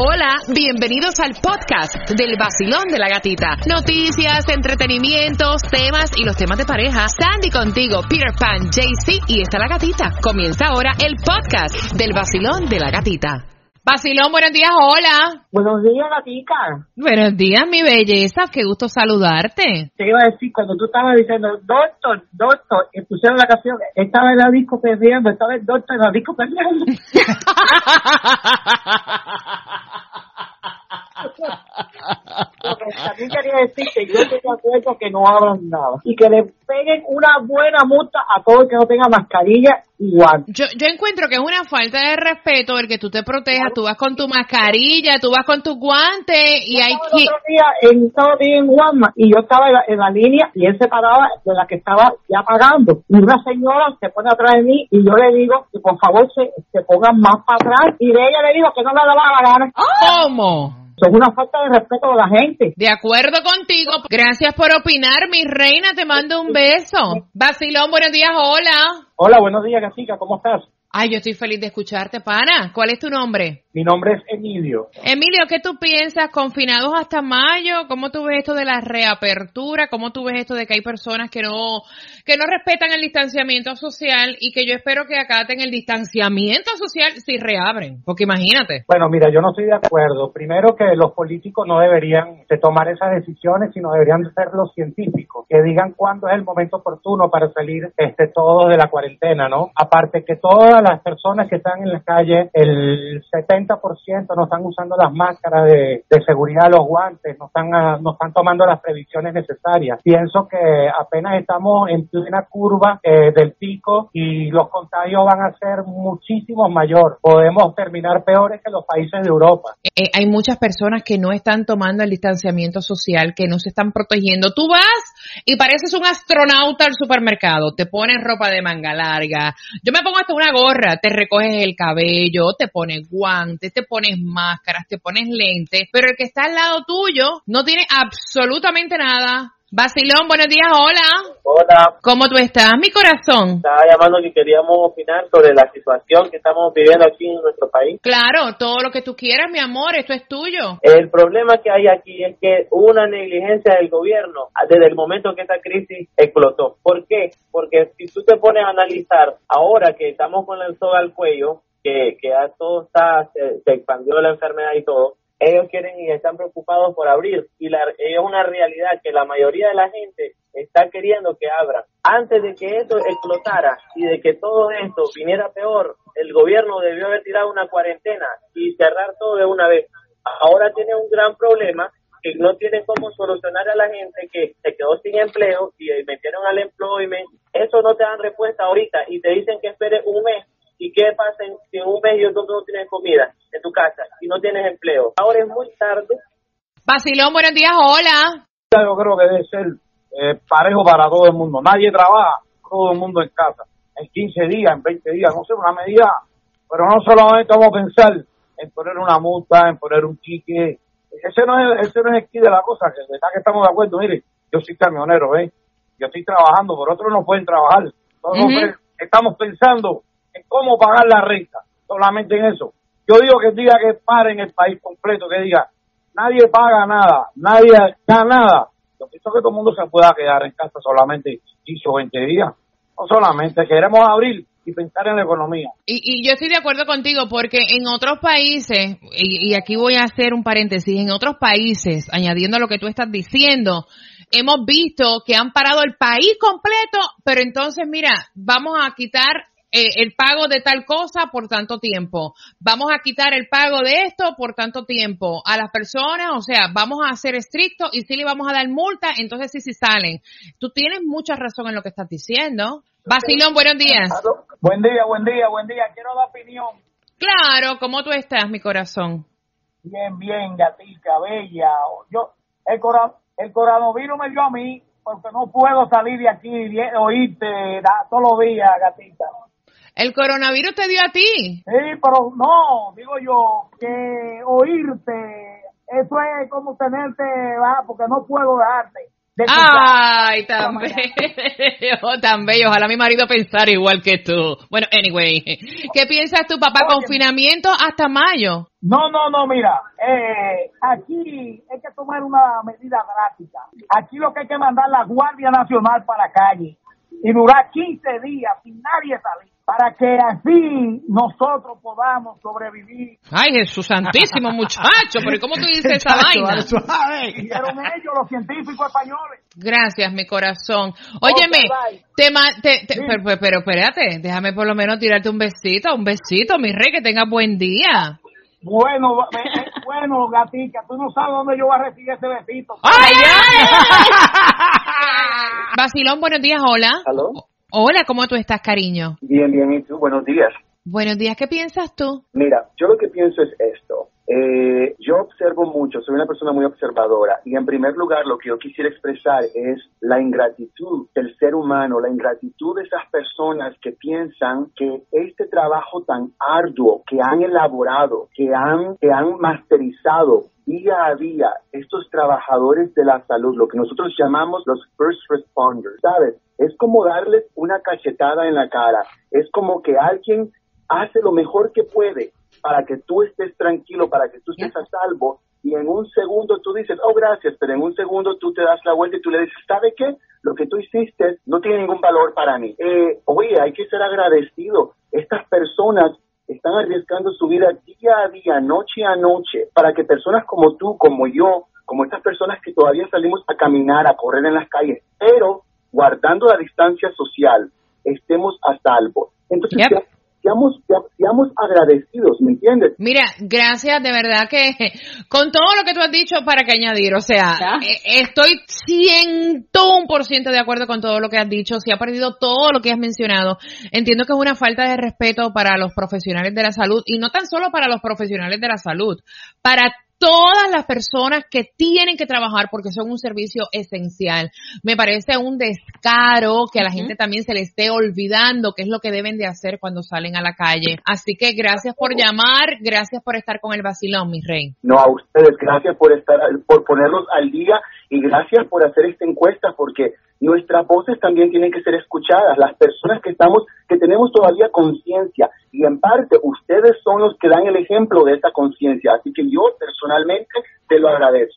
Hola, bienvenidos al podcast del vacilón de la gatita. Noticias, entretenimientos, temas y los temas de pareja. Sandy contigo, Peter Pan, JC y está la gatita. Comienza ahora el podcast del vacilón de la gatita. Vacilón, buenos días, hola. Buenos días, gatica. Buenos días, mi belleza, qué gusto saludarte. Te iba a decir, cuando tú estabas diciendo, doctor, doctor, y pusieron la canción, estaba en la disco perdiendo, estaba el doctor en la disco perdiendo. Lo que también quería decir que yo que no abran nada y que le peguen una buena multa a todo el que no tenga mascarilla y guantes. Yo, yo encuentro que es una falta de respeto el que tú te protejas, tú vas con tu mascarilla, tú vas con tus guantes y hay que... otro día en, estaba en Walmart y yo estaba en la, en la línea y él se paraba de la que estaba ya pagando. Y una señora se pone atrás de mí y yo le digo que por favor se, se pongan más para atrás y de ella le digo que no le daba la gana. ¿Cómo? Es una falta de respeto de la gente. De acuerdo contigo. Gracias por opinar, mi reina. Te mando un beso. Vacilón, buenos días, hola. Hola, buenos días, Gatica, ¿cómo estás? Ay, yo estoy feliz de escucharte, pana. ¿Cuál es tu nombre? Mi nombre es Emilio. Emilio, ¿qué tú piensas? ¿Confinados hasta mayo? ¿Cómo tú ves esto de la reapertura? ¿Cómo tú ves esto de que hay personas que no, que no respetan el distanciamiento social y que yo espero que acaten el distanciamiento social si reabren? Porque imagínate. Bueno, mira, yo no estoy de acuerdo. Primero que los políticos no deberían de tomar esas decisiones, sino deberían de ser los científicos, que digan cuándo es el momento oportuno para salir este todos de la cuarentena, ¿no? Aparte que todas las personas que están en la calle, el 70% no están usando las máscaras de, de seguridad, los guantes, no están, ah, no están tomando las previsiones necesarias. Pienso que apenas estamos en plena curva eh, del pico y los contagios van a ser muchísimo mayor. Podemos terminar peores que los países de Europa. Eh, hay muchas personas que no están tomando el distanciamiento social, que no se están protegiendo. Tú vas y pareces un astronauta al supermercado, te pones ropa de manga larga, yo me pongo hasta una gorra, te recoges el cabello, te pones guantes, te pones máscaras, te pones lentes, pero el que está al lado tuyo no tiene absolutamente nada. Vacilón, buenos días, hola. Hola, ¿Cómo tú estás, mi corazón? estaba llamando que queríamos opinar sobre la situación que estamos viviendo aquí en nuestro país. Claro, todo lo que tú quieras, mi amor, esto es tuyo. El problema que hay aquí es que hubo una negligencia del gobierno desde el momento que esta crisis explotó. ¿Por qué? Porque si tú te pones a analizar ahora que estamos con el soga al cuello, que, que ya todo está, se, se expandió la enfermedad y todo, ellos quieren y están preocupados por abrir y la, es una realidad que la mayoría de la gente está queriendo que abran. Antes de que esto explotara y de que todo esto viniera peor, el gobierno debió haber tirado una cuarentena y cerrar todo de una vez. Ahora tiene un gran problema que no tienen cómo solucionar a la gente que se quedó sin empleo y metieron al employment. Eso no te dan respuesta ahorita y te dicen que esperes un mes. ¿Y qué pasa en- si en un mes yo no, no tienes comida en tu casa y no tienes empleo? Ahora es muy tarde Vacilón, buenos días, hola. yo creo que debe ser eh, parejo para todo el mundo. Nadie trabaja, todo el mundo en casa. En 15 días, en 20 días, no sé, una medida. Pero no solamente vamos a pensar en poner una multa, en poner un ticket. Ese no es, ese no es el key de la cosa, que de verdad que estamos de acuerdo. Mire, yo soy camionero, ¿ves? Yo estoy trabajando, por otros no pueden trabajar. Entonces, estamos pensando en cómo pagar la renta, solamente en eso. Yo digo que diga que paren el país completo, que diga, nadie paga nada, nadie da nada. Yo pienso que todo el mundo se pueda quedar en casa solamente 15 o 20 días. No solamente queremos abrir y pensar en la economía. Y, y yo estoy de acuerdo contigo porque en otros países, y, y aquí voy a hacer un paréntesis, en otros países, añadiendo a lo que tú estás diciendo, hemos visto que han parado el país completo, pero entonces mira, vamos a quitar eh, el pago de tal cosa por tanto tiempo, vamos a quitar el pago de esto por tanto tiempo a las personas, o sea, vamos a ser estrictos y si le vamos a dar multa, entonces sí, sí salen. Tú tienes mucha razón en lo que estás diciendo. Basilón, buenos días. Buen día, buen día, buen día. Quiero dar opinión. Claro, ¿cómo tú estás, mi corazón? Bien, bien, gatica, bella. Yo, el, cora- el coronavirus me dio a mí porque no puedo salir de aquí y oírte da- todos los días, gatita. ¿El coronavirus te dio a ti? Sí, pero no, digo yo, que oírte, eso es como tenerte, ¿va? porque no puedo dejarte. Ay, tan bello, tan bello. Ojalá mi marido pensara igual que tú. Bueno, anyway, ¿qué piensas tu papá? ¿Confinamiento hasta mayo? No, no, no, mira, eh, aquí hay que tomar una medida drástica. Aquí lo que hay que mandar la Guardia Nacional para la calle y durar 15 días sin nadie salir para que así nosotros podamos sobrevivir. Ay, Jesús Santísimo, muchacho, pero ¿cómo tú dices esa vaina? Dijeron ellos, los científicos españoles. Gracias, mi corazón. Óyeme, te, te, pero, pero, espérate, déjame por lo menos tirarte un besito, un besito, mi rey, que tengas buen día. Bueno, eh, bueno, gatica, tú no sabes dónde yo voy a recibir ese besito. ¡Ay, ay! Basilón, buenos días, hola. ¿Aló? Hola, ¿cómo tú estás, cariño? Bien, bien, ¿y tú? Buenos días. Buenos días, ¿qué piensas tú? Mira, yo lo que pienso es esto. Eh, yo observo mucho, soy una persona muy observadora y en primer lugar lo que yo quisiera expresar es la ingratitud del ser humano, la ingratitud de esas personas que piensan que este trabajo tan arduo que han elaborado, que han, que han masterizado día a día estos trabajadores de la salud, lo que nosotros llamamos los first responders, ¿sabes? Es como darles una cachetada en la cara, es como que alguien hace lo mejor que puede para que tú estés tranquilo, para que tú estés a salvo, y en un segundo tú dices, oh, gracias, pero en un segundo tú te das la vuelta y tú le dices, ¿sabe qué? Lo que tú hiciste no tiene ningún valor para mí. Eh, oye, hay que ser agradecido. Estas personas están arriesgando su vida día a día, noche a noche, para que personas como tú, como yo, como estas personas que todavía salimos a caminar, a correr en las calles, pero guardando la distancia social, estemos a salvo. Entonces, seamos, seamos agradecidos, ¿me entiendes? Mira, gracias, de verdad que con todo lo que tú has dicho, para que añadir, o sea, eh, estoy ciento un por ciento de acuerdo con todo lo que has dicho, si ha perdido todo lo que has mencionado, entiendo que es una falta de respeto para los profesionales de la salud, y no tan solo para los profesionales de la salud, para todas las personas que tienen que trabajar porque son un servicio esencial. Me parece un descaro que a la gente también se le esté olvidando qué es lo que deben de hacer cuando salen a la calle. Así que gracias por llamar, gracias por estar con el vacilón, mi rey. No, a ustedes, gracias por estar, por ponerlos al día y gracias por hacer esta encuesta porque nuestras voces también tienen que ser escuchadas, las personas que estamos, que tenemos todavía conciencia y en parte ustedes son los que dan el ejemplo de esta conciencia, así que yo personalmente te lo agradezco.